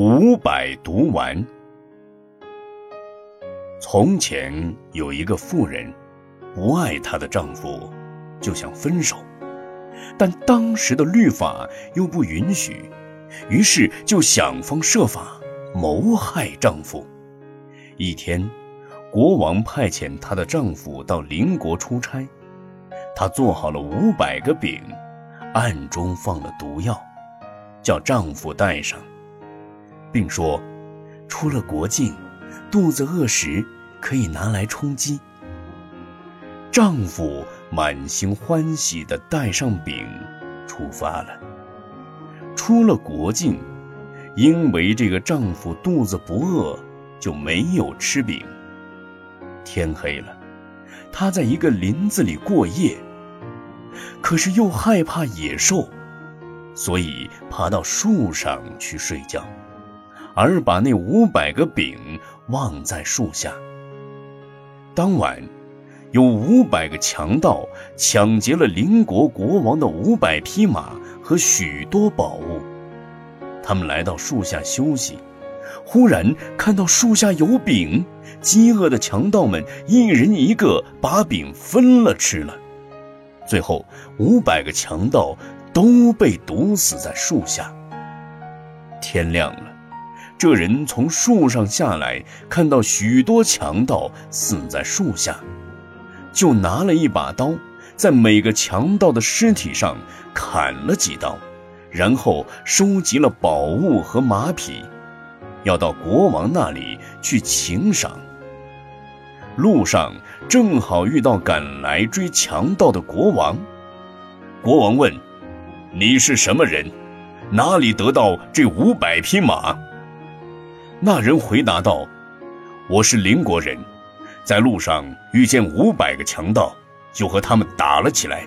五百毒丸。从前有一个妇人，不爱她的丈夫，就想分手，但当时的律法又不允许，于是就想方设法谋害丈夫。一天，国王派遣她的丈夫到邻国出差，她做好了五百个饼，暗中放了毒药，叫丈夫带上。并说，出了国境，肚子饿时可以拿来充饥。丈夫满心欢喜地带上饼，出发了。出了国境，因为这个丈夫肚子不饿，就没有吃饼。天黑了，他在一个林子里过夜，可是又害怕野兽，所以爬到树上去睡觉。而把那五百个饼忘在树下。当晚，有五百个强盗抢劫了邻国国王的五百匹马和许多宝物。他们来到树下休息，忽然看到树下有饼，饥饿的强盗们一人一个把饼分了吃了。最后，五百个强盗都被毒死在树下。天亮了。这人从树上下来，看到许多强盗死在树下，就拿了一把刀，在每个强盗的尸体上砍了几刀，然后收集了宝物和马匹，要到国王那里去请赏。路上正好遇到赶来追强盗的国王，国王问：“你是什么人？哪里得到这五百匹马？”那人回答道：“我是邻国人，在路上遇见五百个强盗，就和他们打了起来，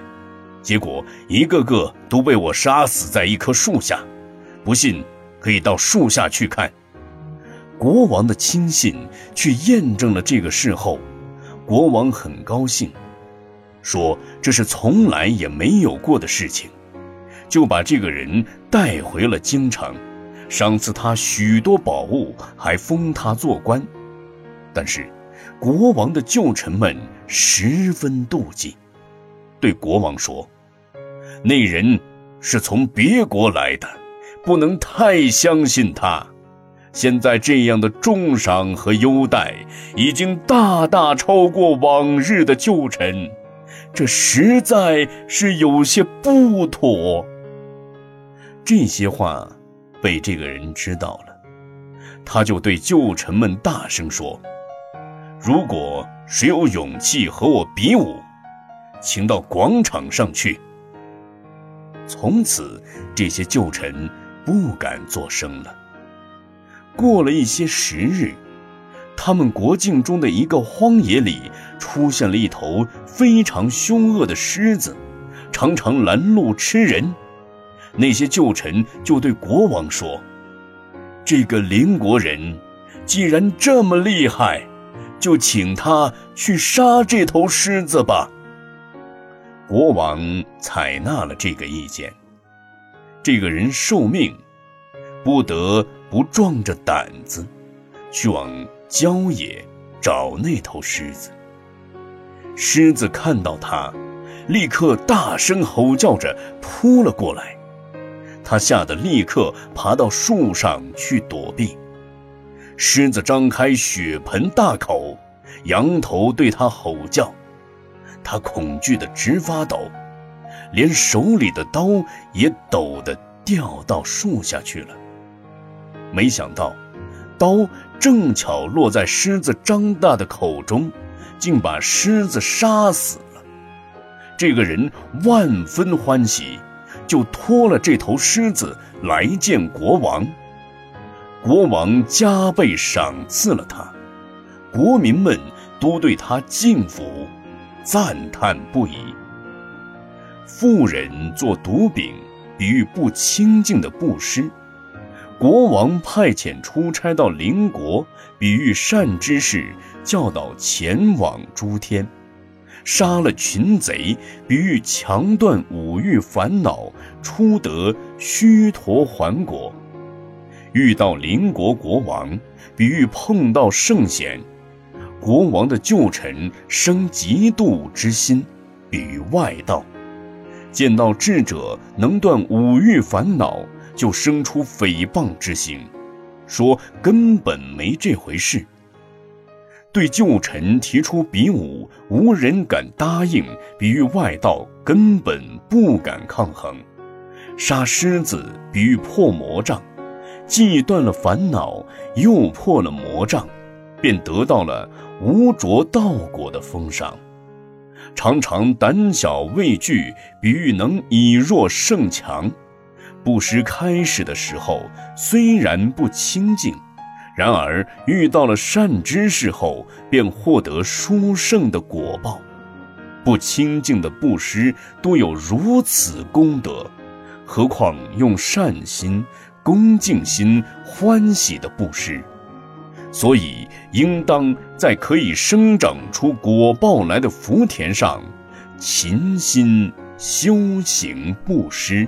结果一个个都被我杀死在一棵树下。不信，可以到树下去看。”国王的亲信去验证了这个事后，国王很高兴，说这是从来也没有过的事情，就把这个人带回了京城。赏赐他许多宝物，还封他做官。但是，国王的旧臣们十分妒忌，对国王说：“那人是从别国来的，不能太相信他。现在这样的重赏和优待，已经大大超过往日的旧臣，这实在是有些不妥。”这些话。被这个人知道了，他就对旧臣们大声说：“如果谁有勇气和我比武，请到广场上去。”从此，这些旧臣不敢作声了。过了一些时日，他们国境中的一个荒野里出现了一头非常凶恶的狮子，常常拦路吃人。那些旧臣就对国王说：“这个邻国人既然这么厉害，就请他去杀这头狮子吧。”国王采纳了这个意见。这个人受命，不得不壮着胆子，去往郊野找那头狮子。狮子看到他，立刻大声吼叫着扑了过来。他吓得立刻爬到树上去躲避。狮子张开血盆大口，仰头对他吼叫。他恐惧得直发抖，连手里的刀也抖得掉到树下去了。没想到，刀正巧落在狮子张大的口中，竟把狮子杀死了。这个人万分欢喜。就拖了这头狮子来见国王，国王加倍赏赐了他，国民们都对他敬服，赞叹不已。富人做毒饼，比喻不清净的布施；国王派遣出差到邻国，比喻善知识教导前往诸天。杀了群贼，比喻强断五欲烦恼，出得须陀洹果；遇到邻国国王，比喻碰到圣贤；国王的旧臣生嫉妒之心，比喻外道；见到智者能断五欲烦恼，就生出诽谤之心，说根本没这回事。对旧臣提出比武，无人敢答应，比喻外道根本不敢抗衡；杀狮子，比喻破魔障，既断了烦恼，又破了魔障，便得到了无着道果的封赏。常常胆小畏惧，比喻能以弱胜强；不识开始的时候，虽然不清净。然而遇到了善知识后，便获得殊胜的果报。不清净的布施都有如此功德，何况用善心、恭敬心、欢喜的布施？所以，应当在可以生长出果报来的福田上，勤心修行布施。